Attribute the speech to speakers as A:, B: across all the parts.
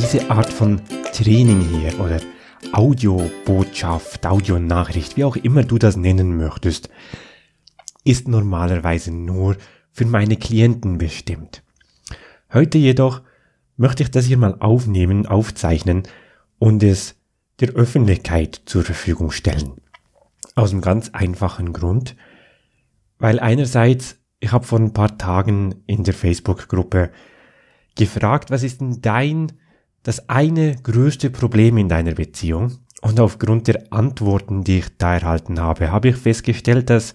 A: diese Art von Training hier oder Audiobotschaft, Audionachricht, wie auch immer du das nennen möchtest, ist normalerweise nur für meine Klienten bestimmt. Heute jedoch möchte ich das hier mal aufnehmen, aufzeichnen und es der Öffentlichkeit zur Verfügung stellen. Aus einem ganz einfachen Grund, weil einerseits, ich habe vor ein paar Tagen in der Facebook-Gruppe gefragt, was ist denn dein, das eine größte Problem in deiner Beziehung? Und aufgrund der Antworten, die ich da erhalten habe, habe ich festgestellt, dass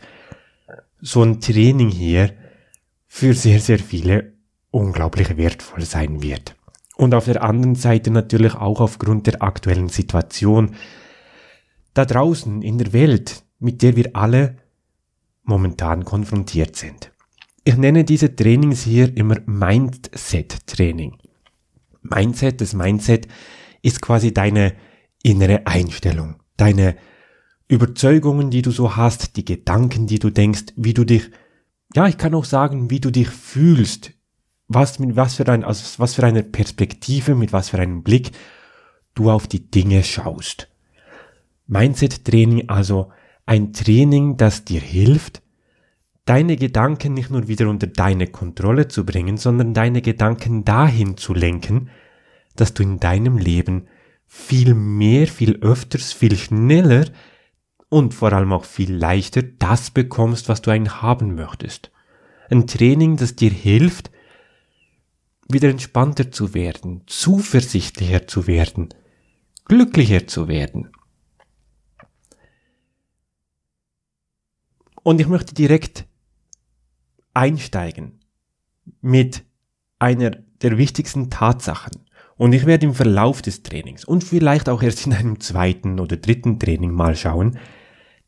A: so ein Training hier für sehr, sehr viele unglaublich wertvoll sein wird. Und auf der anderen Seite natürlich auch aufgrund der aktuellen Situation da draußen in der Welt, mit der wir alle momentan konfrontiert sind. Ich nenne diese Trainings hier immer Mindset-Training. Mindset, das Mindset ist quasi deine innere Einstellung, deine Überzeugungen, die du so hast, die Gedanken, die du denkst, wie du dich, ja, ich kann auch sagen, wie du dich fühlst, was mit was für ein, also was für eine Perspektive, mit was für einem Blick du auf die Dinge schaust. Mindset-Training also ein Training, das dir hilft, deine Gedanken nicht nur wieder unter deine Kontrolle zu bringen, sondern deine Gedanken dahin zu lenken, dass du in deinem Leben viel mehr, viel öfters, viel schneller und vor allem auch viel leichter das bekommst, was du eigentlich haben möchtest. Ein Training, das dir hilft, wieder entspannter zu werden, zuversichtlicher zu werden, glücklicher zu werden. Und ich möchte direkt einsteigen mit einer der wichtigsten Tatsachen. Und ich werde im Verlauf des Trainings und vielleicht auch erst in einem zweiten oder dritten Training mal schauen,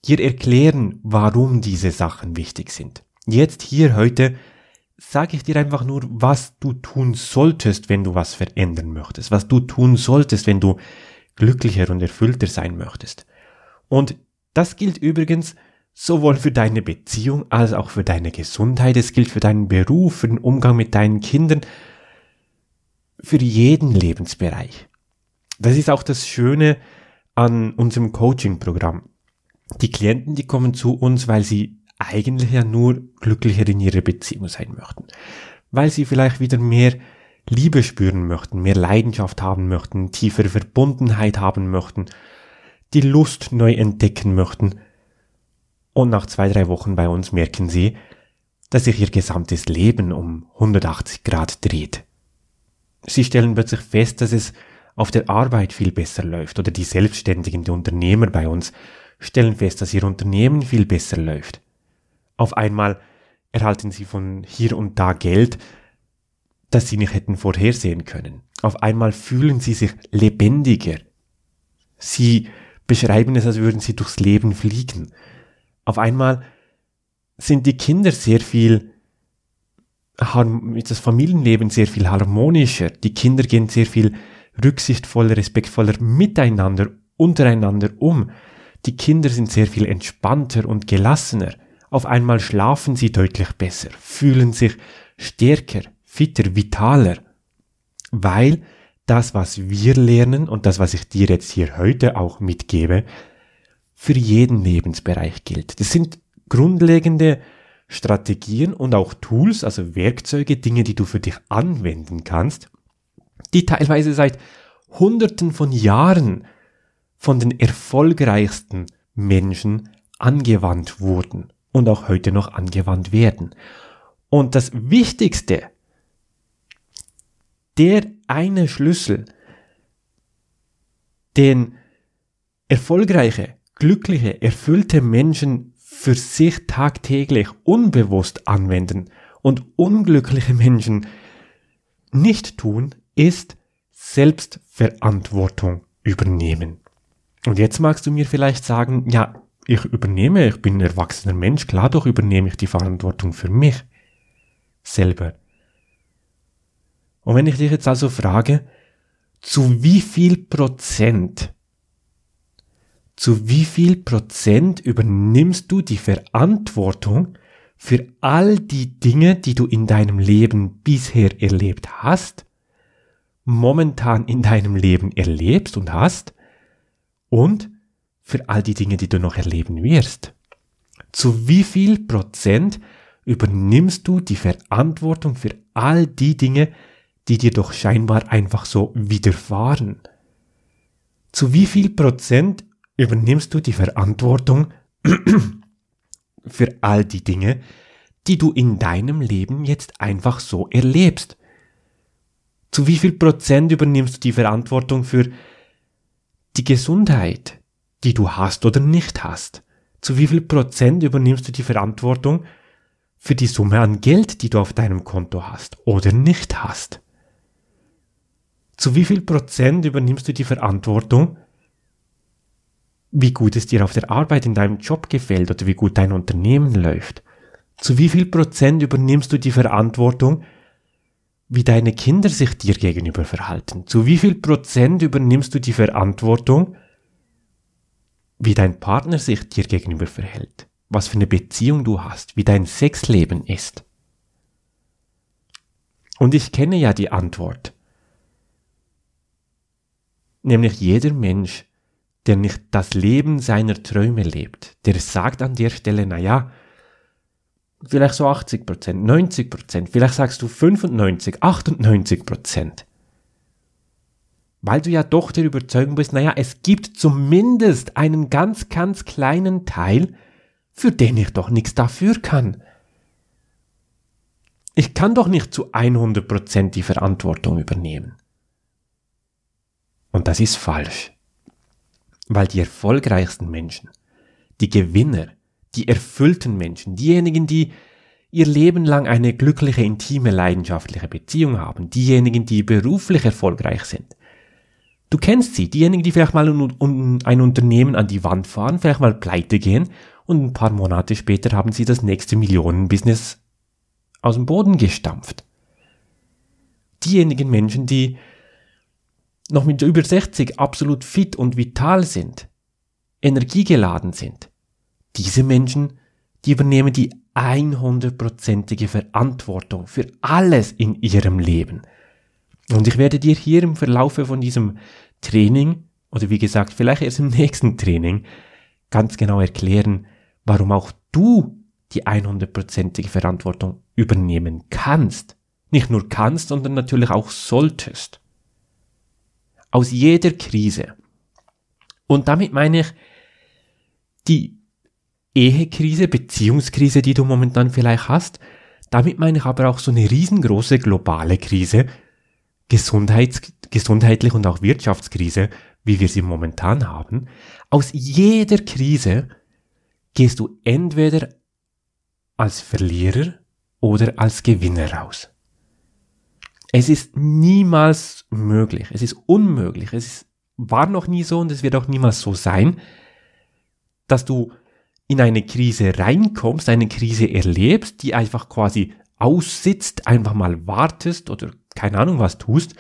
A: dir erklären, warum diese Sachen wichtig sind. Jetzt hier heute sage ich dir einfach nur, was du tun solltest, wenn du was verändern möchtest, was du tun solltest, wenn du glücklicher und erfüllter sein möchtest. Und das gilt übrigens sowohl für deine Beziehung als auch für deine Gesundheit, es gilt für deinen Beruf, für den Umgang mit deinen Kindern, für jeden Lebensbereich. Das ist auch das Schöne an unserem Coaching-Programm. Die Klienten, die kommen zu uns, weil sie eigentlich ja nur glücklicher in ihrer Beziehung sein möchten. Weil sie vielleicht wieder mehr Liebe spüren möchten, mehr Leidenschaft haben möchten, tiefere Verbundenheit haben möchten, die Lust neu entdecken möchten und nach zwei, drei Wochen bei uns merken sie, dass sich ihr gesamtes Leben um 180 Grad dreht. Sie stellen plötzlich fest, dass es auf der Arbeit viel besser läuft oder die Selbstständigen, die Unternehmer bei uns stellen fest, dass ihr Unternehmen viel besser läuft. Auf einmal erhalten sie von hier und da Geld, das sie nicht hätten vorhersehen können. Auf einmal fühlen sie sich lebendiger. Sie beschreiben es, als würden sie durchs Leben fliegen auf einmal sind die Kinder sehr viel, das Familienleben sehr viel harmonischer. Die Kinder gehen sehr viel rücksichtsvoller, respektvoller miteinander, untereinander um. Die Kinder sind sehr viel entspannter und gelassener. Auf einmal schlafen sie deutlich besser, fühlen sich stärker, fitter, vitaler. Weil das, was wir lernen und das, was ich dir jetzt hier heute auch mitgebe, für jeden Lebensbereich gilt. Das sind grundlegende Strategien und auch Tools, also Werkzeuge, Dinge, die du für dich anwenden kannst, die teilweise seit Hunderten von Jahren von den erfolgreichsten Menschen angewandt wurden und auch heute noch angewandt werden. Und das Wichtigste, der eine Schlüssel, den erfolgreiche glückliche, erfüllte Menschen für sich tagtäglich unbewusst anwenden und unglückliche Menschen nicht tun, ist Selbstverantwortung übernehmen. Und jetzt magst du mir vielleicht sagen, ja, ich übernehme, ich bin ein erwachsener Mensch, klar doch übernehme ich die Verantwortung für mich selber. Und wenn ich dich jetzt also frage, zu wie viel Prozent zu wie viel Prozent übernimmst du die Verantwortung für all die Dinge, die du in deinem Leben bisher erlebt hast, momentan in deinem Leben erlebst und hast und für all die Dinge, die du noch erleben wirst. Zu wie viel Prozent übernimmst du die Verantwortung für all die Dinge, die dir doch scheinbar einfach so widerfahren? Zu wie viel Prozent übernimmst du die Verantwortung für all die Dinge, die du in deinem Leben jetzt einfach so erlebst? Zu wie viel Prozent übernimmst du die Verantwortung für die Gesundheit, die du hast oder nicht hast? Zu wie viel Prozent übernimmst du die Verantwortung für die Summe an Geld, die du auf deinem Konto hast oder nicht hast? Zu wie viel Prozent übernimmst du die Verantwortung, wie gut es dir auf der Arbeit in deinem Job gefällt oder wie gut dein Unternehmen läuft? Zu wie viel Prozent übernimmst du die Verantwortung, wie deine Kinder sich dir gegenüber verhalten? Zu wie viel Prozent übernimmst du die Verantwortung, wie dein Partner sich dir gegenüber verhält? Was für eine Beziehung du hast? Wie dein Sexleben ist? Und ich kenne ja die Antwort. Nämlich jeder Mensch, der nicht das Leben seiner Träume lebt, der sagt an der Stelle, na ja, vielleicht so 80 Prozent, 90 Prozent, vielleicht sagst du 95, 98 Prozent. Weil du ja doch der Überzeugung bist, naja, es gibt zumindest einen ganz, ganz kleinen Teil, für den ich doch nichts dafür kann. Ich kann doch nicht zu 100 Prozent die Verantwortung übernehmen. Und das ist falsch. Weil die erfolgreichsten Menschen, die Gewinner, die erfüllten Menschen, diejenigen, die ihr Leben lang eine glückliche, intime, leidenschaftliche Beziehung haben, diejenigen, die beruflich erfolgreich sind. Du kennst sie, diejenigen, die vielleicht mal ein Unternehmen an die Wand fahren, vielleicht mal pleite gehen und ein paar Monate später haben sie das nächste Millionenbusiness aus dem Boden gestampft. Diejenigen Menschen, die noch mit über 60 absolut fit und vital sind, energiegeladen sind, diese Menschen, die übernehmen die 100%ige Verantwortung für alles in ihrem Leben. Und ich werde dir hier im Verlaufe von diesem Training, oder wie gesagt, vielleicht erst im nächsten Training, ganz genau erklären, warum auch du die 100%ige Verantwortung übernehmen kannst. Nicht nur kannst, sondern natürlich auch solltest aus jeder Krise. Und damit meine ich die Ehekrise, Beziehungskrise, die du momentan vielleicht hast. Damit meine ich aber auch so eine riesengroße globale Krise, Gesundheits, gesundheitlich und auch Wirtschaftskrise, wie wir sie momentan haben. Aus jeder Krise gehst du entweder als Verlierer oder als Gewinner raus. Es ist niemals möglich. Es ist unmöglich. Es ist, war noch nie so und es wird auch niemals so sein, dass du in eine Krise reinkommst, eine Krise erlebst, die einfach quasi aussitzt, einfach mal wartest oder keine Ahnung was tust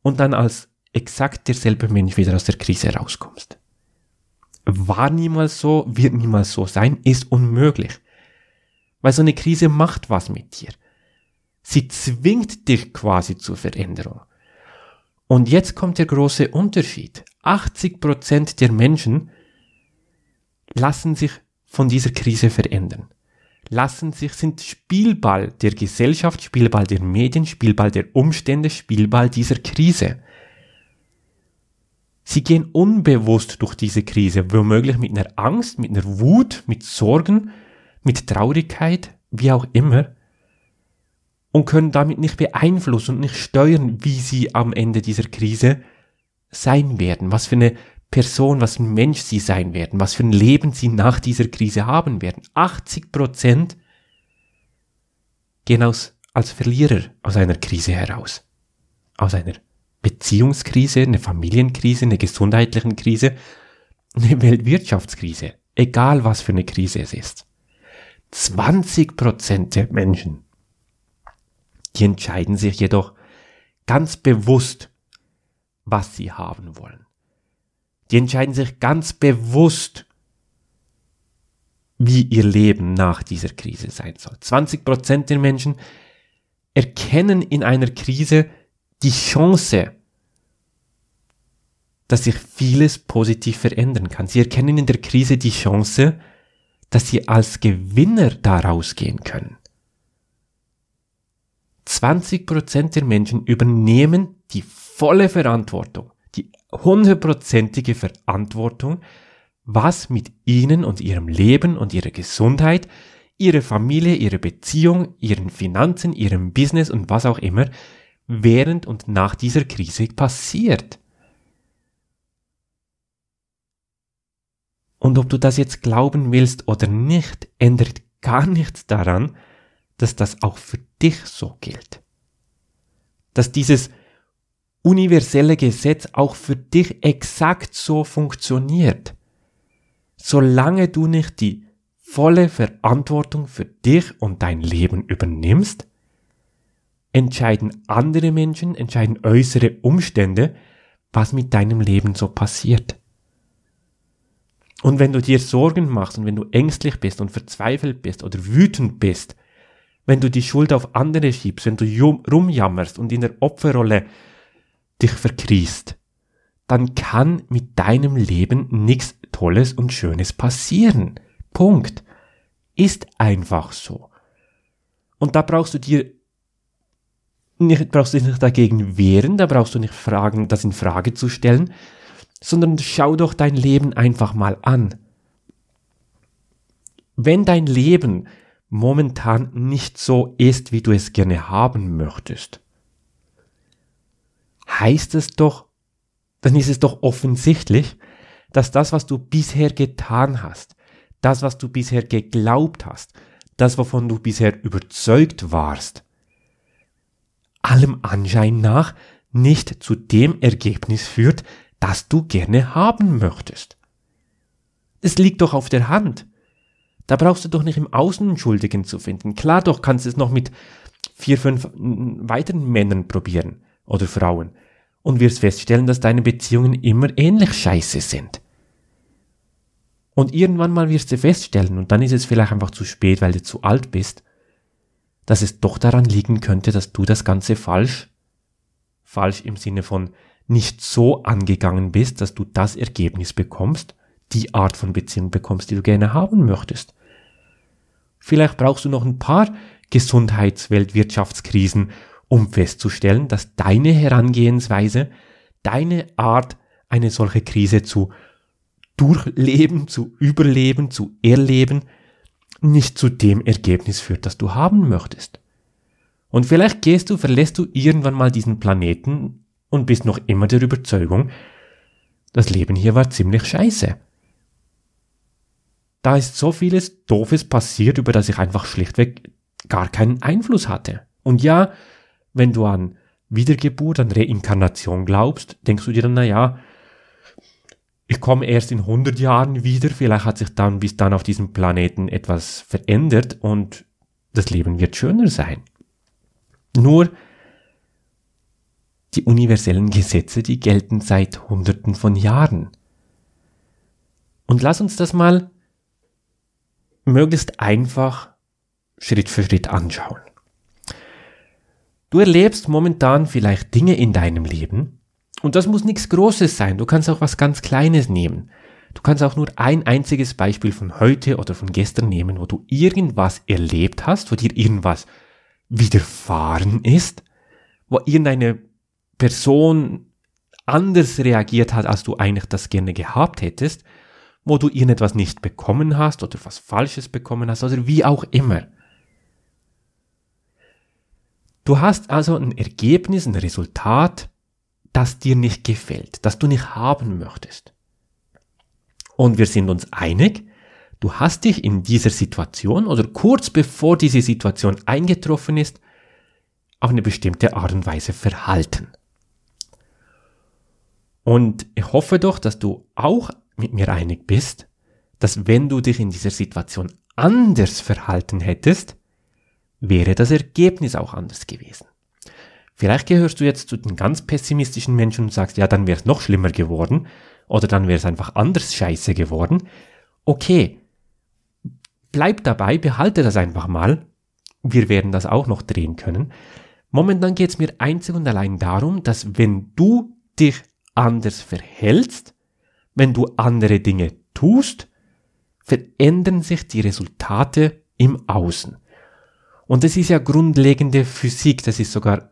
A: und dann als exakt derselbe Mensch wieder aus der Krise rauskommst. War niemals so, wird niemals so sein, ist unmöglich. Weil so eine Krise macht was mit dir. Sie zwingt dich quasi zur Veränderung. Und jetzt kommt der große Unterschied. 80% der Menschen lassen sich von dieser Krise verändern. Lassen sich, sind Spielball der Gesellschaft, Spielball der Medien, Spielball der Umstände, Spielball dieser Krise. Sie gehen unbewusst durch diese Krise, womöglich mit einer Angst, mit einer Wut, mit Sorgen, mit Traurigkeit, wie auch immer und können damit nicht beeinflussen und nicht steuern, wie sie am Ende dieser Krise sein werden, was für eine Person, was für ein Mensch sie sein werden, was für ein Leben sie nach dieser Krise haben werden. 80 Prozent gehen aus, als Verlierer aus einer Krise heraus. Aus einer Beziehungskrise, eine Familienkrise, eine gesundheitlichen Krise, eine Weltwirtschaftskrise. Egal was für eine Krise es ist. 20 Prozent der Menschen die entscheiden sich jedoch ganz bewusst, was sie haben wollen. Die entscheiden sich ganz bewusst, wie ihr Leben nach dieser Krise sein soll. 20 Prozent der Menschen erkennen in einer Krise die Chance dass sich vieles positiv verändern kann. Sie erkennen in der Krise die Chance, dass sie als Gewinner daraus gehen können. 20% der Menschen übernehmen die volle Verantwortung, die hundertprozentige Verantwortung, was mit ihnen und ihrem Leben und ihrer Gesundheit, ihrer Familie, ihrer Beziehung, ihren Finanzen, ihrem Business und was auch immer während und nach dieser Krise passiert. Und ob du das jetzt glauben willst oder nicht, ändert gar nichts daran, dass das auch für dich so gilt. Dass dieses universelle Gesetz auch für dich exakt so funktioniert. Solange du nicht die volle Verantwortung für dich und dein Leben übernimmst, entscheiden andere Menschen, entscheiden äußere Umstände, was mit deinem Leben so passiert. Und wenn du dir Sorgen machst und wenn du ängstlich bist und verzweifelt bist oder wütend bist, wenn du die Schuld auf andere schiebst, wenn du rumjammerst und in der Opferrolle dich verkriechst, dann kann mit deinem Leben nichts Tolles und Schönes passieren. Punkt. Ist einfach so. Und da brauchst du dir nicht, brauchst du dich nicht dagegen wehren, da brauchst du nicht fragen, das in Frage zu stellen, sondern schau doch dein Leben einfach mal an. Wenn dein Leben momentan nicht so ist, wie du es gerne haben möchtest, heißt es doch, dann ist es doch offensichtlich, dass das, was du bisher getan hast, das, was du bisher geglaubt hast, das, wovon du bisher überzeugt warst, allem Anschein nach nicht zu dem Ergebnis führt, das du gerne haben möchtest. Es liegt doch auf der Hand. Da brauchst du doch nicht im Außen Schuldigen zu finden. Klar doch kannst du es noch mit vier, fünf weiteren Männern probieren oder Frauen und wirst feststellen, dass deine Beziehungen immer ähnlich scheiße sind. Und irgendwann mal wirst du feststellen, und dann ist es vielleicht einfach zu spät, weil du zu alt bist, dass es doch daran liegen könnte, dass du das Ganze falsch, falsch im Sinne von nicht so angegangen bist, dass du das Ergebnis bekommst, die Art von Beziehung bekommst, die du gerne haben möchtest. Vielleicht brauchst du noch ein paar Gesundheitsweltwirtschaftskrisen, um festzustellen, dass deine Herangehensweise, deine Art, eine solche Krise zu durchleben, zu überleben, zu erleben, nicht zu dem Ergebnis führt, das du haben möchtest. Und vielleicht gehst du, verlässt du irgendwann mal diesen Planeten und bist noch immer der Überzeugung, das Leben hier war ziemlich scheiße. Da ist so vieles Doofes passiert, über das ich einfach schlichtweg gar keinen Einfluss hatte. Und ja, wenn du an Wiedergeburt, an Reinkarnation glaubst, denkst du dir dann, na ja, ich komme erst in 100 Jahren wieder, vielleicht hat sich dann bis dann auf diesem Planeten etwas verändert und das Leben wird schöner sein. Nur die universellen Gesetze, die gelten seit Hunderten von Jahren. Und lass uns das mal möglichst einfach Schritt für Schritt anschauen. Du erlebst momentan vielleicht Dinge in deinem Leben, und das muss nichts Großes sein. Du kannst auch was ganz Kleines nehmen. Du kannst auch nur ein einziges Beispiel von heute oder von gestern nehmen, wo du irgendwas erlebt hast, wo dir irgendwas widerfahren ist, wo irgendeine Person anders reagiert hat, als du eigentlich das gerne gehabt hättest, wo du irgendetwas nicht bekommen hast oder was Falsches bekommen hast oder wie auch immer. Du hast also ein Ergebnis, ein Resultat, das dir nicht gefällt, das du nicht haben möchtest. Und wir sind uns einig, du hast dich in dieser Situation oder kurz bevor diese Situation eingetroffen ist, auf eine bestimmte Art und Weise verhalten. Und ich hoffe doch, dass du auch mit mir einig bist, dass wenn du dich in dieser Situation anders verhalten hättest, wäre das Ergebnis auch anders gewesen. Vielleicht gehörst du jetzt zu den ganz pessimistischen Menschen und sagst, ja, dann wäre es noch schlimmer geworden oder dann wäre es einfach anders scheiße geworden. Okay, bleib dabei, behalte das einfach mal. Wir werden das auch noch drehen können. Momentan geht es mir einzig und allein darum, dass wenn du dich anders verhältst, wenn du andere Dinge tust, verändern sich die Resultate im Außen. Und das ist ja grundlegende Physik, das ist sogar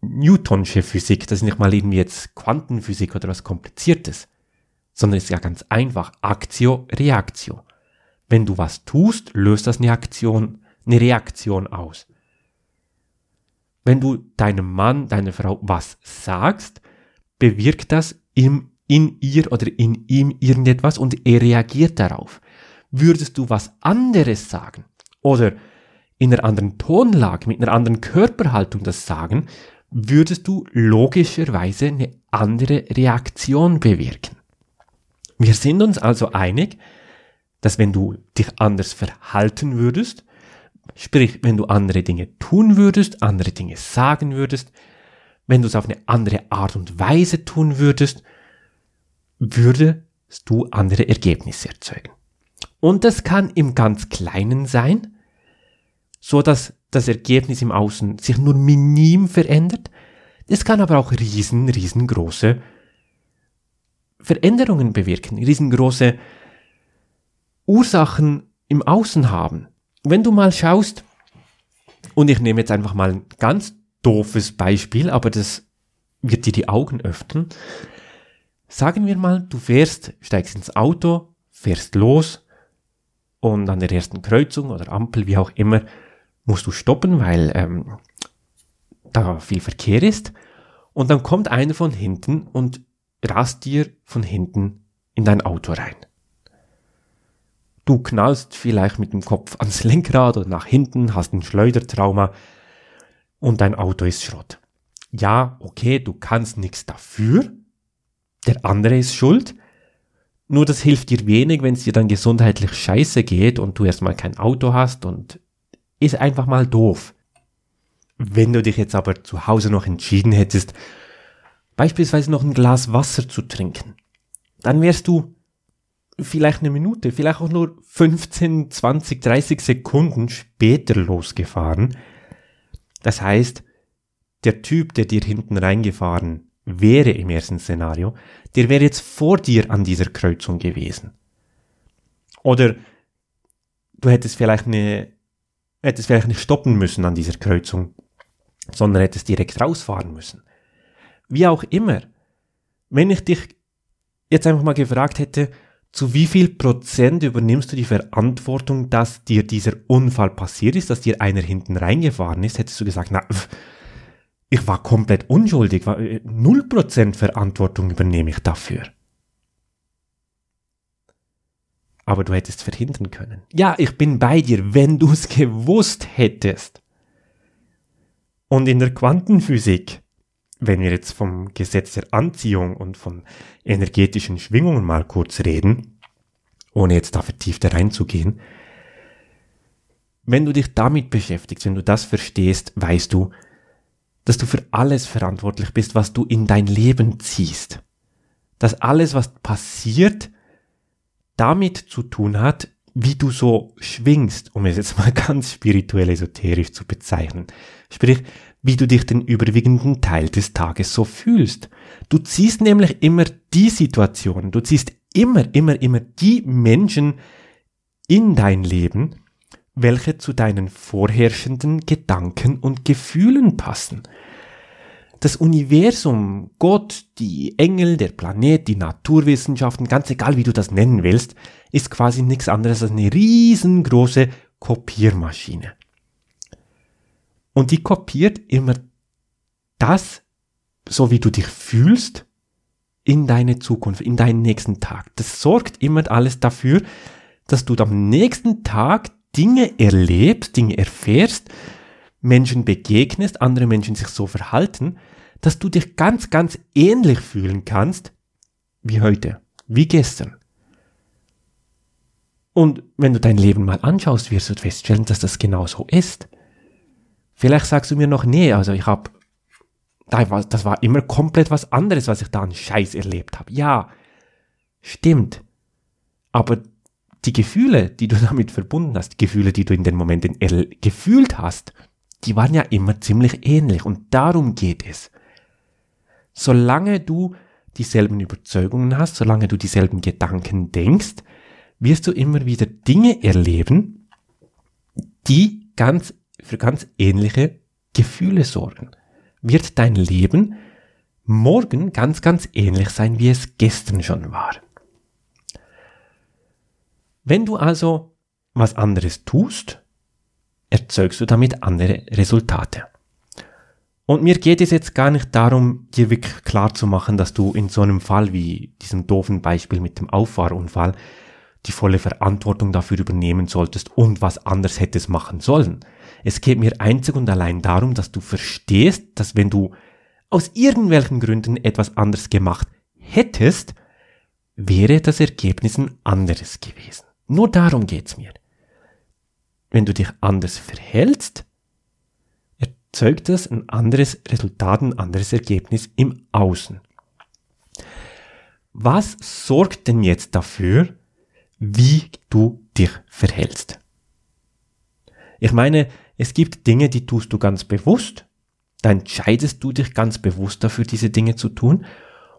A: Newtonsche Physik, das ist nicht mal irgendwie jetzt Quantenphysik oder was Kompliziertes, sondern ist ja ganz einfach Aktio, Reaktio. Wenn du was tust, löst das eine Aktion, eine Reaktion aus. Wenn du deinem Mann, deiner Frau was sagst, bewirkt das im, in ihr oder in ihm irgendetwas und er reagiert darauf. Würdest du was anderes sagen oder in einer anderen Tonlage, mit einer anderen Körperhaltung das sagen, würdest du logischerweise eine andere Reaktion bewirken. Wir sind uns also einig, dass wenn du dich anders verhalten würdest, sprich wenn du andere Dinge tun würdest, andere Dinge sagen würdest, wenn du es auf eine andere Art und Weise tun würdest, würdest du andere Ergebnisse erzeugen. Und das kann im ganz Kleinen sein, so dass das Ergebnis im Außen sich nur minim verändert. Es kann aber auch riesen, riesengroße Veränderungen bewirken, riesengroße Ursachen im Außen haben. Wenn du mal schaust, und ich nehme jetzt einfach mal ein ganz doofes Beispiel, aber das wird dir die Augen öffnen. Sagen wir mal, du fährst, steigst ins Auto, fährst los und an der ersten Kreuzung oder Ampel, wie auch immer, musst du stoppen, weil ähm, da viel Verkehr ist. Und dann kommt einer von hinten und rast dir von hinten in dein Auto rein. Du knallst vielleicht mit dem Kopf ans Lenkrad oder nach hinten, hast ein Schleudertrauma und dein Auto ist Schrott. Ja, okay, du kannst nichts dafür. Der andere ist schuld. Nur das hilft dir wenig, wenn es dir dann gesundheitlich scheiße geht und du erstmal kein Auto hast und ist einfach mal doof. Wenn du dich jetzt aber zu Hause noch entschieden hättest, beispielsweise noch ein Glas Wasser zu trinken, dann wärst du vielleicht eine Minute, vielleicht auch nur 15, 20, 30 Sekunden später losgefahren. Das heißt, der Typ, der dir hinten reingefahren wäre im ersten Szenario, der wäre jetzt vor dir an dieser Kreuzung gewesen. Oder du hättest vielleicht eine hättest vielleicht nicht stoppen müssen an dieser Kreuzung, sondern hättest direkt rausfahren müssen. Wie auch immer, wenn ich dich jetzt einfach mal gefragt hätte, zu wie viel Prozent übernimmst du die Verantwortung, dass dir dieser Unfall passiert ist, dass dir einer hinten reingefahren ist, hättest du gesagt, na, ich war komplett unschuldig, äh, null Prozent Verantwortung übernehme ich dafür. aber du hättest verhindern können. Ja, ich bin bei dir, wenn du es gewusst hättest. Und in der Quantenphysik, wenn wir jetzt vom Gesetz der Anziehung und von energetischen Schwingungen mal kurz reden, ohne jetzt da vertiefter reinzugehen, wenn du dich damit beschäftigst, wenn du das verstehst, weißt du, dass du für alles verantwortlich bist, was du in dein Leben ziehst. Dass alles, was passiert, damit zu tun hat, wie du so schwingst, um es jetzt mal ganz spirituell esoterisch zu bezeichnen. Sprich, wie du dich den überwiegenden Teil des Tages so fühlst. Du ziehst nämlich immer die Situation, du ziehst immer, immer, immer die Menschen in dein Leben, welche zu deinen vorherrschenden Gedanken und Gefühlen passen das Universum, Gott, die Engel, der Planet, die Naturwissenschaften, ganz egal wie du das nennen willst, ist quasi nichts anderes als eine riesengroße Kopiermaschine. Und die kopiert immer das, so wie du dich fühlst, in deine Zukunft, in deinen nächsten Tag. Das sorgt immer alles dafür, dass du am nächsten Tag Dinge erlebst, Dinge erfährst, Menschen begegnest, andere Menschen sich so verhalten, dass du dich ganz, ganz ähnlich fühlen kannst wie heute, wie gestern. Und wenn du dein Leben mal anschaust, wirst du feststellen, dass das genau so ist. Vielleicht sagst du mir noch, nee, also ich habe, das war immer komplett was anderes, was ich da an Scheiß erlebt habe. Ja, stimmt. Aber die Gefühle, die du damit verbunden hast, die Gefühle, die du in den Momenten gefühlt hast, die waren ja immer ziemlich ähnlich und darum geht es. Solange du dieselben Überzeugungen hast, solange du dieselben Gedanken denkst, wirst du immer wieder Dinge erleben, die ganz, für ganz ähnliche Gefühle sorgen. Wird dein Leben morgen ganz, ganz ähnlich sein, wie es gestern schon war. Wenn du also was anderes tust, erzeugst du damit andere Resultate. Und mir geht es jetzt gar nicht darum, dir wirklich klar zu machen, dass du in so einem Fall wie diesem doofen Beispiel mit dem Auffahrunfall die volle Verantwortung dafür übernehmen solltest und was anders hättest machen sollen. Es geht mir einzig und allein darum, dass du verstehst, dass wenn du aus irgendwelchen Gründen etwas anders gemacht hättest, wäre das Ergebnis ein anderes gewesen. Nur darum geht's mir. Wenn du dich anders verhältst, erzeugt das ein anderes Resultat, ein anderes Ergebnis im Außen. Was sorgt denn jetzt dafür, wie du dich verhältst? Ich meine, es gibt Dinge, die tust du ganz bewusst, da entscheidest du dich ganz bewusst dafür, diese Dinge zu tun,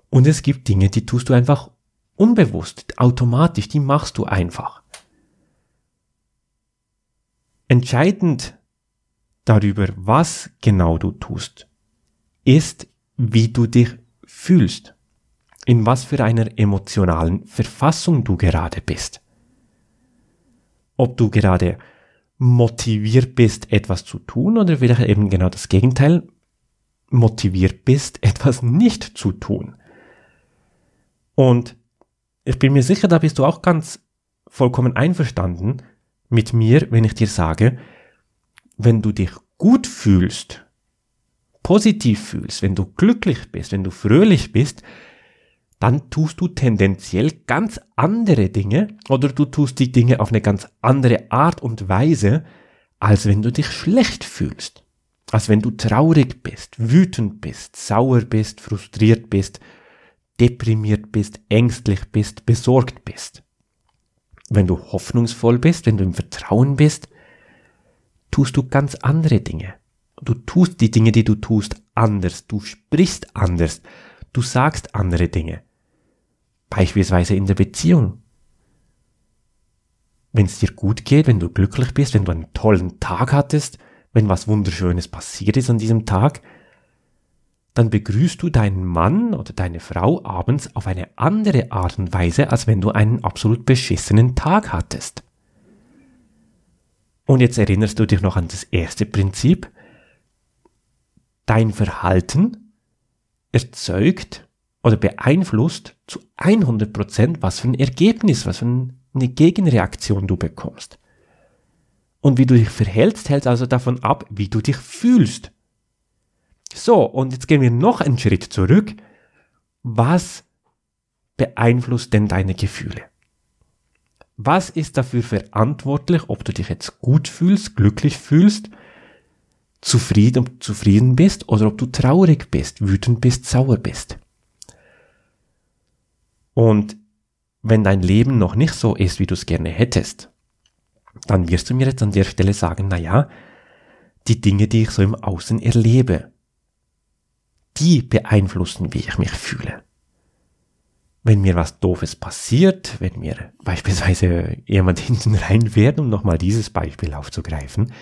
A: und es gibt Dinge, die tust du einfach unbewusst, automatisch, die machst du einfach. Entscheidend darüber, was genau du tust, ist, wie du dich fühlst, in was für einer emotionalen Verfassung du gerade bist. Ob du gerade motiviert bist, etwas zu tun oder vielleicht eben genau das Gegenteil, motiviert bist, etwas nicht zu tun. Und ich bin mir sicher, da bist du auch ganz vollkommen einverstanden mit mir, wenn ich dir sage, wenn du dich gut fühlst, positiv fühlst, wenn du glücklich bist, wenn du fröhlich bist, dann tust du tendenziell ganz andere Dinge oder du tust die Dinge auf eine ganz andere Art und Weise, als wenn du dich schlecht fühlst. Als wenn du traurig bist, wütend bist, sauer bist, frustriert bist, deprimiert bist, ängstlich bist, besorgt bist. Wenn du hoffnungsvoll bist, wenn du im Vertrauen bist, tust du ganz andere Dinge. Du tust die Dinge, die du tust, anders. Du sprichst anders. Du sagst andere Dinge. Beispielsweise in der Beziehung. Wenn es dir gut geht, wenn du glücklich bist, wenn du einen tollen Tag hattest, wenn was Wunderschönes passiert ist an diesem Tag, dann begrüßt du deinen Mann oder deine Frau abends auf eine andere Art und Weise, als wenn du einen absolut beschissenen Tag hattest. Und jetzt erinnerst du dich noch an das erste Prinzip. Dein Verhalten erzeugt oder beeinflusst zu 100 Prozent, was für ein Ergebnis, was für eine Gegenreaktion du bekommst. Und wie du dich verhältst, hält also davon ab, wie du dich fühlst. So, und jetzt gehen wir noch einen Schritt zurück. Was beeinflusst denn deine Gefühle? Was ist dafür verantwortlich, ob du dich jetzt gut fühlst, glücklich fühlst, zufrieden, zufrieden bist oder ob du traurig bist, wütend bist, sauer bist? Und wenn dein Leben noch nicht so ist, wie du es gerne hättest, dann wirst du mir jetzt an der Stelle sagen, na ja, die Dinge, die ich so im Außen erlebe, die beeinflussen, wie ich mich fühle. Wenn mir was Doofes passiert, wenn mir beispielsweise jemand hinten reinfährt, um nochmal dieses Beispiel aufzugreifen,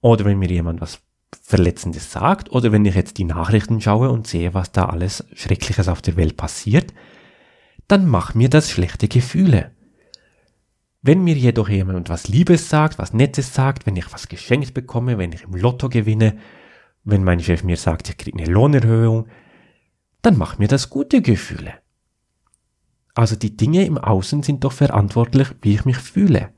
A: oder wenn mir jemand was Verletzendes sagt, oder wenn ich jetzt die Nachrichten schaue und sehe, was da alles Schreckliches auf der Welt passiert, dann macht mir das schlechte Gefühle. Wenn mir jedoch jemand was Liebes sagt, was Nettes sagt, wenn ich was geschenkt bekomme, wenn ich im Lotto gewinne, wenn mein Chef mir sagt, ich kriege eine Lohnerhöhung, dann macht mir das gute Gefühle. Also die Dinge im Außen sind doch verantwortlich, wie ich mich fühle.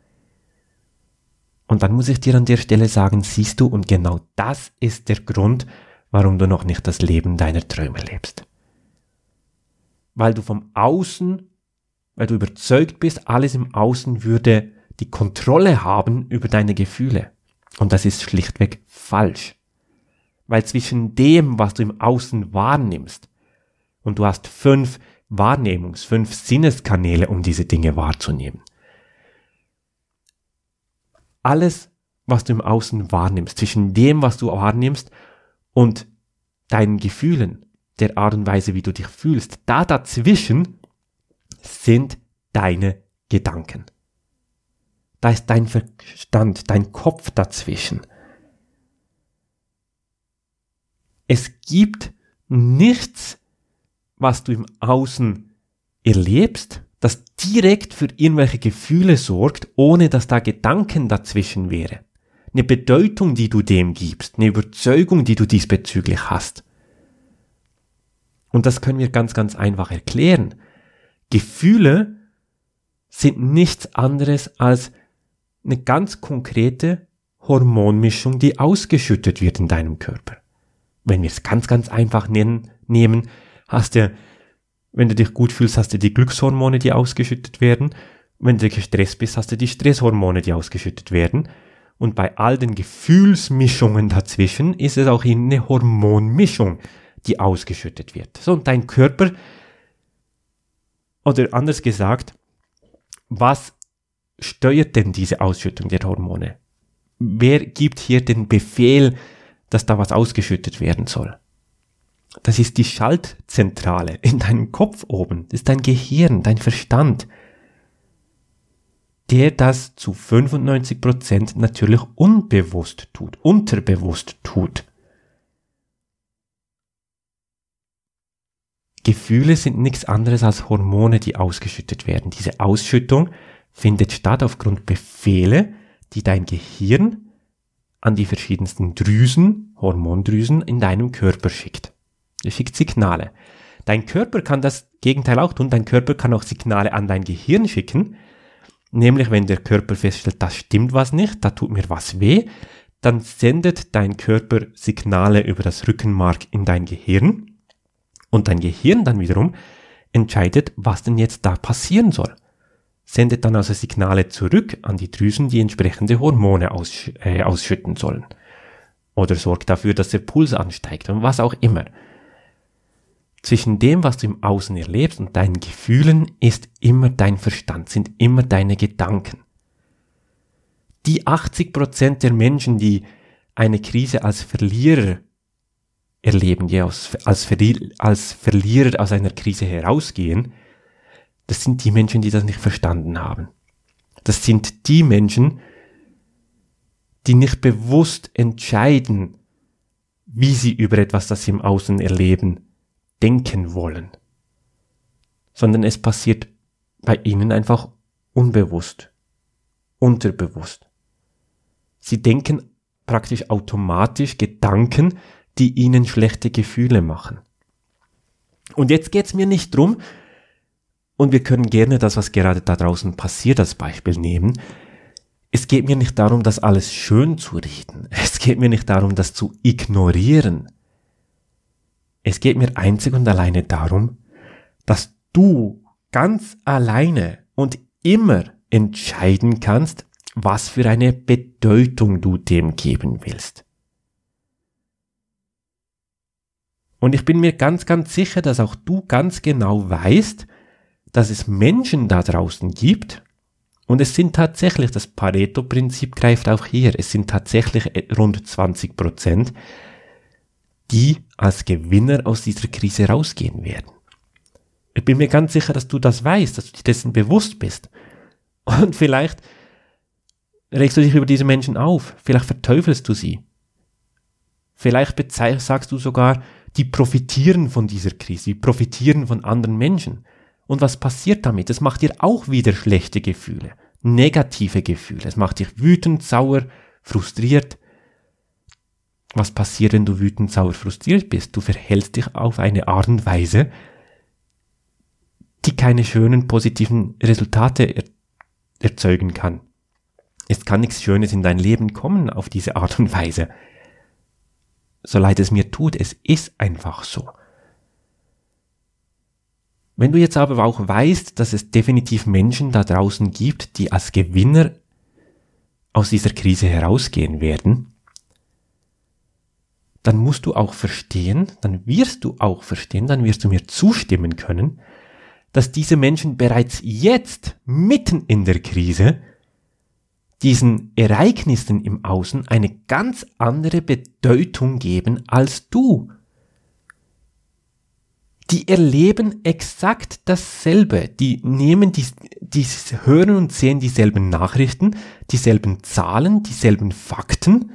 A: Und dann muss ich dir an der Stelle sagen, siehst du, und genau das ist der Grund, warum du noch nicht das Leben deiner Träume lebst weil du vom Außen, weil du überzeugt bist, alles im Außen würde die Kontrolle haben über deine Gefühle. Und das ist schlichtweg falsch. Weil zwischen dem, was du im Außen wahrnimmst, und du hast fünf Wahrnehmungs-, fünf Sinneskanäle, um diese Dinge wahrzunehmen. Alles, was du im Außen wahrnimmst, zwischen dem, was du wahrnimmst und deinen Gefühlen, der Art und Weise, wie du dich fühlst. Da dazwischen sind deine Gedanken. Da ist dein Verstand, dein Kopf dazwischen. Es gibt nichts, was du im Außen erlebst, das direkt für irgendwelche Gefühle sorgt, ohne dass da Gedanken dazwischen wäre. Eine Bedeutung, die du dem gibst, eine Überzeugung, die du diesbezüglich hast. Und das können wir ganz, ganz einfach erklären. Gefühle sind nichts anderes als eine ganz konkrete Hormonmischung, die ausgeschüttet wird in deinem Körper. Wenn wir es ganz, ganz einfach nennen, nehmen, hast du, wenn du dich gut fühlst, hast du die Glückshormone, die ausgeschüttet werden. Wenn du gestresst bist, hast du die Stresshormone, die ausgeschüttet werden. Und bei all den Gefühlsmischungen dazwischen ist es auch eine Hormonmischung, die ausgeschüttet wird. So, und dein Körper, oder anders gesagt, was steuert denn diese Ausschüttung der Hormone? Wer gibt hier den Befehl, dass da was ausgeschüttet werden soll? Das ist die Schaltzentrale in deinem Kopf oben. Das ist dein Gehirn, dein Verstand, der das zu 95 Prozent natürlich unbewusst tut, unterbewusst tut. Gefühle sind nichts anderes als Hormone, die ausgeschüttet werden. Diese Ausschüttung findet statt aufgrund Befehle, die dein Gehirn an die verschiedensten Drüsen, Hormondrüsen in deinem Körper schickt. Es schickt Signale. Dein Körper kann das Gegenteil auch tun. Dein Körper kann auch Signale an dein Gehirn schicken. Nämlich, wenn der Körper feststellt, das stimmt was nicht, da tut mir was weh, dann sendet dein Körper Signale über das Rückenmark in dein Gehirn und dein Gehirn dann wiederum entscheidet, was denn jetzt da passieren soll. Sendet dann also Signale zurück an die Drüsen, die entsprechende Hormone aussch äh, ausschütten sollen. Oder sorgt dafür, dass der Puls ansteigt und was auch immer. Zwischen dem, was du im Außen erlebst und deinen Gefühlen ist immer dein Verstand, sind immer deine Gedanken. Die 80% der Menschen, die eine Krise als Verlierer erleben, die als, als, als Verlierer aus einer Krise herausgehen, das sind die Menschen, die das nicht verstanden haben. Das sind die Menschen, die nicht bewusst entscheiden, wie sie über etwas, das sie im Außen erleben, denken wollen, sondern es passiert bei ihnen einfach unbewusst, unterbewusst. Sie denken praktisch automatisch Gedanken, die ihnen schlechte Gefühle machen. Und jetzt geht's mir nicht drum, und wir können gerne das, was gerade da draußen passiert, als Beispiel nehmen. Es geht mir nicht darum, das alles schön zu reden. Es geht mir nicht darum, das zu ignorieren. Es geht mir einzig und alleine darum, dass du ganz alleine und immer entscheiden kannst, was für eine Bedeutung du dem geben willst. Und ich bin mir ganz, ganz sicher, dass auch du ganz genau weißt, dass es Menschen da draußen gibt, und es sind tatsächlich, das Pareto-Prinzip greift auch hier, es sind tatsächlich rund 20 Prozent, die als Gewinner aus dieser Krise rausgehen werden. Ich bin mir ganz sicher, dass du das weißt, dass du dir dessen bewusst bist. Und vielleicht regst du dich über diese Menschen auf, vielleicht verteufelst du sie. Vielleicht sagst du sogar, die profitieren von dieser Krise, die profitieren von anderen Menschen. Und was passiert damit? Es macht dir auch wieder schlechte Gefühle, negative Gefühle. Es macht dich wütend, sauer, frustriert. Was passiert, wenn du wütend, sauer, frustriert bist? Du verhältst dich auf eine Art und Weise, die keine schönen, positiven Resultate er erzeugen kann. Es kann nichts Schönes in dein Leben kommen auf diese Art und Weise so leid es mir tut, es ist einfach so. Wenn du jetzt aber auch weißt, dass es definitiv Menschen da draußen gibt, die als Gewinner aus dieser Krise herausgehen werden, dann musst du auch verstehen, dann wirst du auch verstehen, dann wirst du mir zustimmen können, dass diese Menschen bereits jetzt mitten in der Krise diesen Ereignissen im Außen eine ganz andere Bedeutung geben als du. Die erleben exakt dasselbe. Die nehmen die, die hören und sehen dieselben Nachrichten, dieselben Zahlen, dieselben Fakten.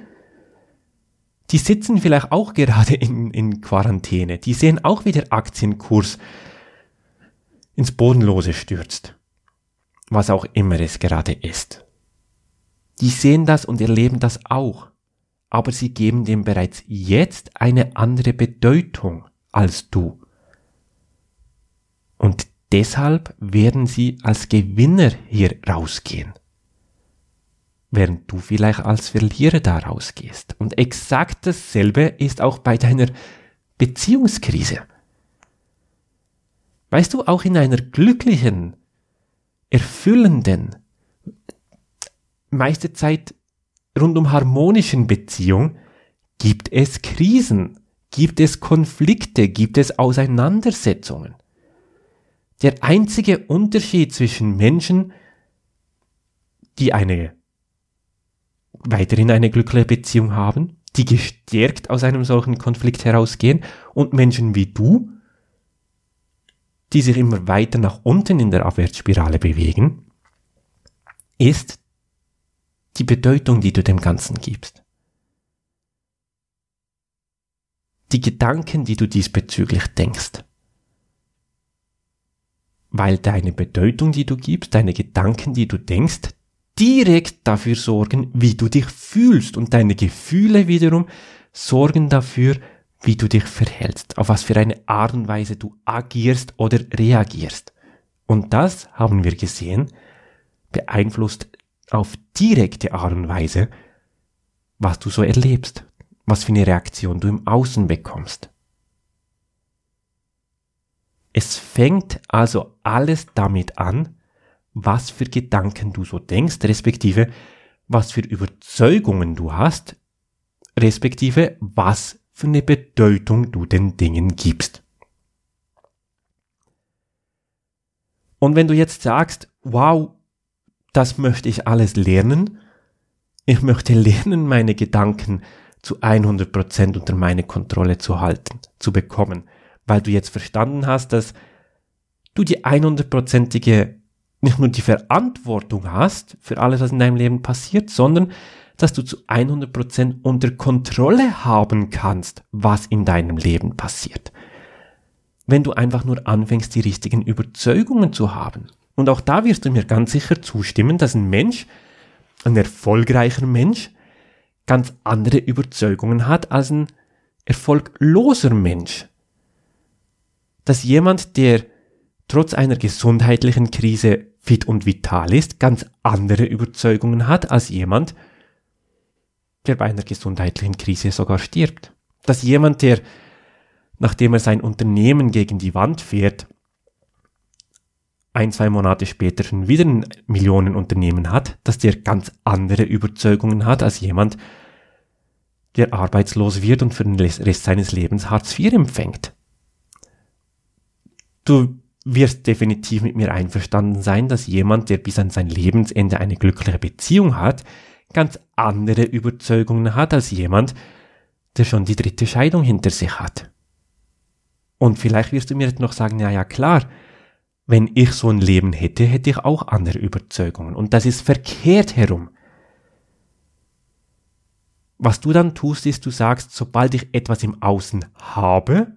A: Die sitzen vielleicht auch gerade in, in Quarantäne. Die sehen auch, wie der Aktienkurs ins Bodenlose stürzt. Was auch immer es gerade ist. Die sehen das und erleben das auch. Aber sie geben dem bereits jetzt eine andere Bedeutung als du. Und deshalb werden sie als Gewinner hier rausgehen. Während du vielleicht als Verlierer da rausgehst. Und exakt dasselbe ist auch bei deiner Beziehungskrise. Weißt du, auch in einer glücklichen, erfüllenden, meiste Zeit rundum harmonischen Beziehung gibt es Krisen, gibt es Konflikte, gibt es Auseinandersetzungen. Der einzige Unterschied zwischen Menschen, die eine weiterhin eine glückliche Beziehung haben, die gestärkt aus einem solchen Konflikt herausgehen, und Menschen wie du, die sich immer weiter nach unten in der Abwärtsspirale bewegen, ist die Bedeutung, die du dem Ganzen gibst. Die Gedanken, die du diesbezüglich denkst. Weil deine Bedeutung, die du gibst, deine Gedanken, die du denkst, direkt dafür sorgen, wie du dich fühlst und deine Gefühle wiederum sorgen dafür, wie du dich verhältst, auf was für eine Art und Weise du agierst oder reagierst. Und das, haben wir gesehen, beeinflusst auf direkte Art und Weise, was du so erlebst, was für eine Reaktion du im Außen bekommst. Es fängt also alles damit an, was für Gedanken du so denkst, respektive was für Überzeugungen du hast, respektive was für eine Bedeutung du den Dingen gibst. Und wenn du jetzt sagst, wow, das möchte ich alles lernen, ich möchte lernen, meine Gedanken zu 100% unter meine Kontrolle zu halten, zu bekommen, weil du jetzt verstanden hast, dass du die 100%ige nicht nur die Verantwortung hast für alles, was in deinem Leben passiert, sondern dass du zu 100% unter Kontrolle haben kannst, was in deinem Leben passiert. Wenn du einfach nur anfängst, die richtigen Überzeugungen zu haben. Und auch da wirst du mir ganz sicher zustimmen, dass ein Mensch, ein erfolgreicher Mensch, ganz andere Überzeugungen hat als ein erfolgloser Mensch. Dass jemand, der trotz einer gesundheitlichen Krise fit und vital ist, ganz andere Überzeugungen hat als jemand, der bei einer gesundheitlichen Krise sogar stirbt. Dass jemand, der, nachdem er sein Unternehmen gegen die Wand fährt, ein, zwei Monate später schon wieder ein Millionenunternehmen hat, dass der ganz andere Überzeugungen hat als jemand, der arbeitslos wird und für den Rest seines Lebens Hartz IV empfängt. Du wirst definitiv mit mir einverstanden sein, dass jemand, der bis an sein Lebensende eine glückliche Beziehung hat, ganz andere Überzeugungen hat als jemand, der schon die dritte Scheidung hinter sich hat. Und vielleicht wirst du mir jetzt noch sagen, ja, ja, klar, wenn ich so ein Leben hätte, hätte ich auch andere Überzeugungen. Und das ist verkehrt herum. Was du dann tust, ist, du sagst, sobald ich etwas im Außen habe,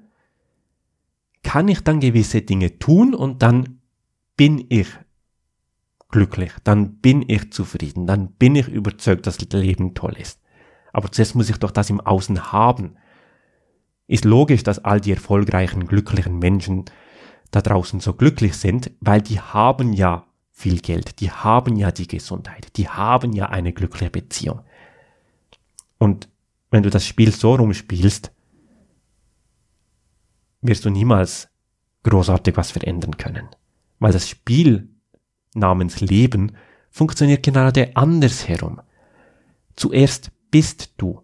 A: kann ich dann gewisse Dinge tun und dann bin ich glücklich, dann bin ich zufrieden, dann bin ich überzeugt, dass das Leben toll ist. Aber zuerst muss ich doch das im Außen haben. Ist logisch, dass all die erfolgreichen, glücklichen Menschen da draußen so glücklich sind, weil die haben ja viel Geld, die haben ja die Gesundheit, die haben ja eine glückliche Beziehung. Und wenn du das Spiel so rumspielst, wirst du niemals großartig was verändern können. Weil das Spiel namens Leben funktioniert gerade andersherum. Zuerst bist du.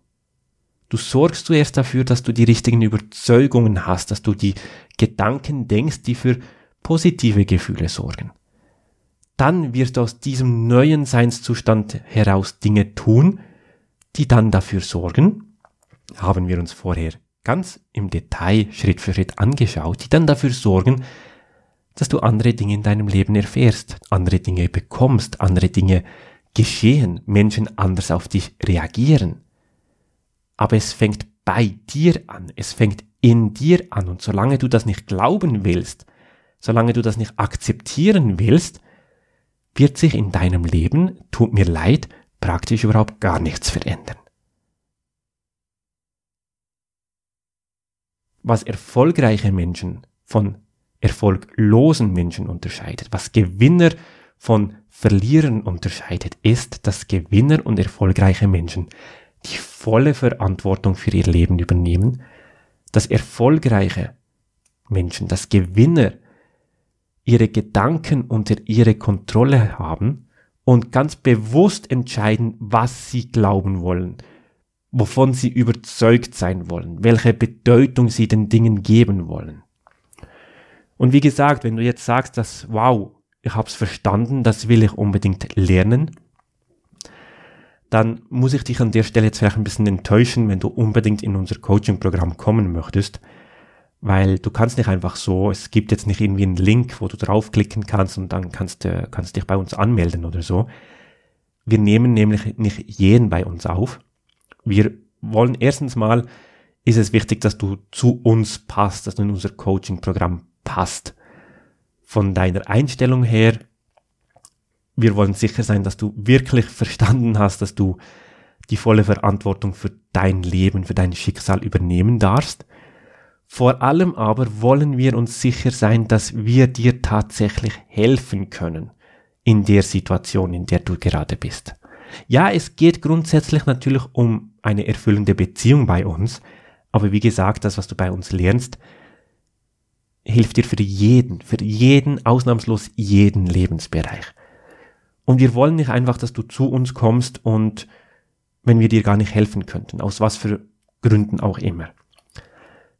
A: Du sorgst zuerst dafür, dass du die richtigen Überzeugungen hast, dass du die Gedanken denkst, die für positive Gefühle sorgen. Dann wirst du aus diesem neuen Seinszustand heraus Dinge tun, die dann dafür sorgen, haben wir uns vorher ganz im Detail Schritt für Schritt angeschaut, die dann dafür sorgen, dass du andere Dinge in deinem Leben erfährst, andere Dinge bekommst, andere Dinge geschehen, Menschen anders auf dich reagieren. Aber es fängt bei dir an, es fängt in dir an und solange du das nicht glauben willst, solange du das nicht akzeptieren willst, wird sich in deinem Leben, tut mir leid, praktisch überhaupt gar nichts verändern. Was erfolgreiche Menschen von erfolglosen Menschen unterscheidet, was Gewinner von Verlierern unterscheidet, ist, dass Gewinner und erfolgreiche Menschen die volle Verantwortung für ihr Leben übernehmen, dass erfolgreiche Menschen, dass Gewinner ihre Gedanken unter ihre Kontrolle haben und ganz bewusst entscheiden, was sie glauben wollen, wovon sie überzeugt sein wollen, welche Bedeutung sie den Dingen geben wollen. Und wie gesagt, wenn du jetzt sagst, dass, wow, ich habe es verstanden, das will ich unbedingt lernen, dann muss ich dich an der Stelle jetzt vielleicht ein bisschen enttäuschen, wenn du unbedingt in unser Coaching-Programm kommen möchtest, weil du kannst nicht einfach so, es gibt jetzt nicht irgendwie einen Link, wo du draufklicken kannst und dann kannst du kannst dich bei uns anmelden oder so. Wir nehmen nämlich nicht jeden bei uns auf. Wir wollen erstens mal, ist es wichtig, dass du zu uns passt, dass du in unser Coaching-Programm passt. Von deiner Einstellung her, wir wollen sicher sein, dass du wirklich verstanden hast, dass du die volle Verantwortung für dein Leben, für dein Schicksal übernehmen darfst. Vor allem aber wollen wir uns sicher sein, dass wir dir tatsächlich helfen können in der Situation, in der du gerade bist. Ja, es geht grundsätzlich natürlich um eine erfüllende Beziehung bei uns, aber wie gesagt, das, was du bei uns lernst, hilft dir für jeden, für jeden, ausnahmslos jeden Lebensbereich. Und wir wollen nicht einfach, dass du zu uns kommst und wenn wir dir gar nicht helfen könnten, aus was für Gründen auch immer.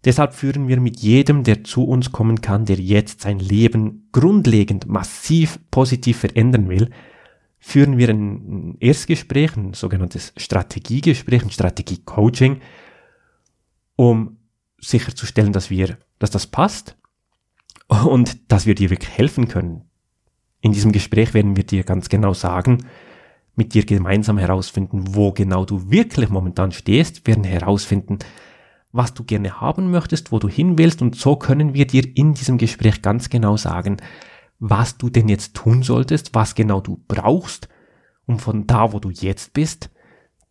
A: Deshalb führen wir mit jedem, der zu uns kommen kann, der jetzt sein Leben grundlegend massiv positiv verändern will, führen wir ein Erstgespräch, ein sogenanntes Strategiegespräch, ein Strategiecoaching, um sicherzustellen, dass wir, dass das passt und dass wir dir wirklich helfen können. In diesem Gespräch werden wir dir ganz genau sagen, mit dir gemeinsam herausfinden, wo genau du wirklich momentan stehst, werden herausfinden, was du gerne haben möchtest, wo du hin willst und so können wir dir in diesem Gespräch ganz genau sagen, was du denn jetzt tun solltest, was genau du brauchst, um von da, wo du jetzt bist,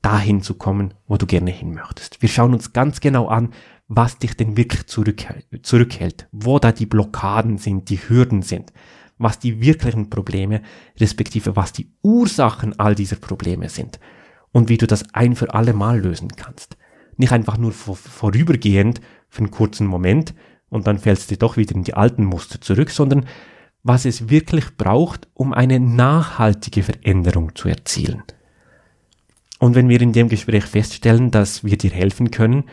A: dahin zu kommen, wo du gerne hin möchtest. Wir schauen uns ganz genau an, was dich denn wirklich zurückhält, wo da die Blockaden sind, die Hürden sind, was die wirklichen Probleme, respektive was die Ursachen all dieser Probleme sind und wie du das ein für alle Mal lösen kannst. Nicht einfach nur vor, vorübergehend für einen kurzen Moment und dann fällst du doch wieder in die alten Muster zurück, sondern was es wirklich braucht, um eine nachhaltige Veränderung zu erzielen. Und wenn wir in dem Gespräch feststellen, dass wir dir helfen können,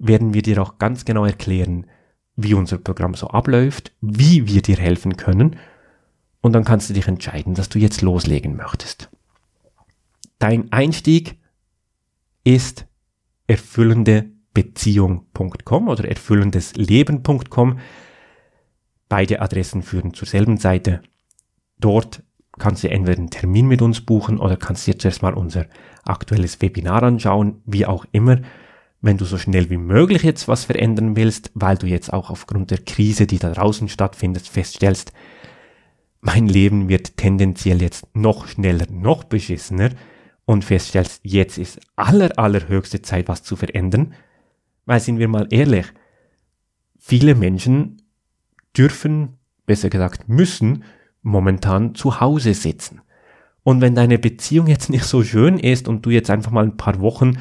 A: werden wir dir auch ganz genau erklären, wie unser Programm so abläuft, wie wir dir helfen können und dann kannst du dich entscheiden, dass du jetzt loslegen möchtest. Dein Einstieg ist erfüllendebeziehung.com oder erfüllendesleben.com. Beide Adressen führen zur selben Seite. Dort kannst du entweder einen Termin mit uns buchen oder kannst dir zuerst mal unser aktuelles Webinar anschauen, wie auch immer wenn du so schnell wie möglich jetzt was verändern willst, weil du jetzt auch aufgrund der Krise, die da draußen stattfindet, feststellst, mein Leben wird tendenziell jetzt noch schneller, noch beschissener und feststellst, jetzt ist aller, allerhöchste Zeit, was zu verändern, weil sind wir mal ehrlich, viele Menschen dürfen, besser gesagt müssen, momentan zu Hause sitzen. Und wenn deine Beziehung jetzt nicht so schön ist und du jetzt einfach mal ein paar Wochen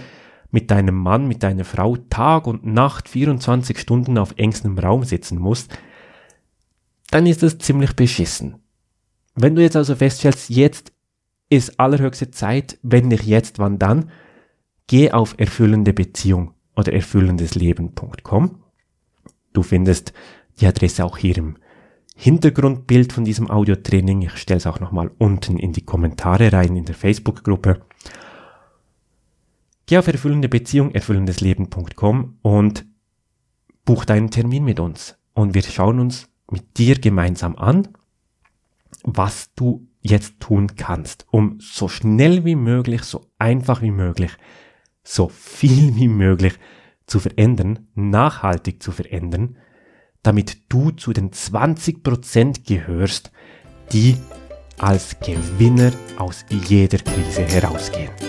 A: mit deinem Mann, mit deiner Frau Tag und Nacht 24 Stunden auf engstem Raum sitzen musst, dann ist das ziemlich beschissen. Wenn du jetzt also feststellst, jetzt ist allerhöchste Zeit, wenn nicht jetzt, wann dann, geh auf erfüllende Beziehung oder erfüllendesleben.com. Du findest die Adresse auch hier im Hintergrundbild von diesem Audiotraining. Ich stelle es auch nochmal unten in die Kommentare rein in der Facebook-Gruppe. Geh auf erfüllende Beziehung, erfüllendesleben.com und buch deinen Termin mit uns und wir schauen uns mit dir gemeinsam an, was du jetzt tun kannst, um so schnell wie möglich, so einfach wie möglich, so viel wie möglich zu verändern, nachhaltig zu verändern, damit du zu den 20% gehörst, die als Gewinner aus jeder Krise herausgehen.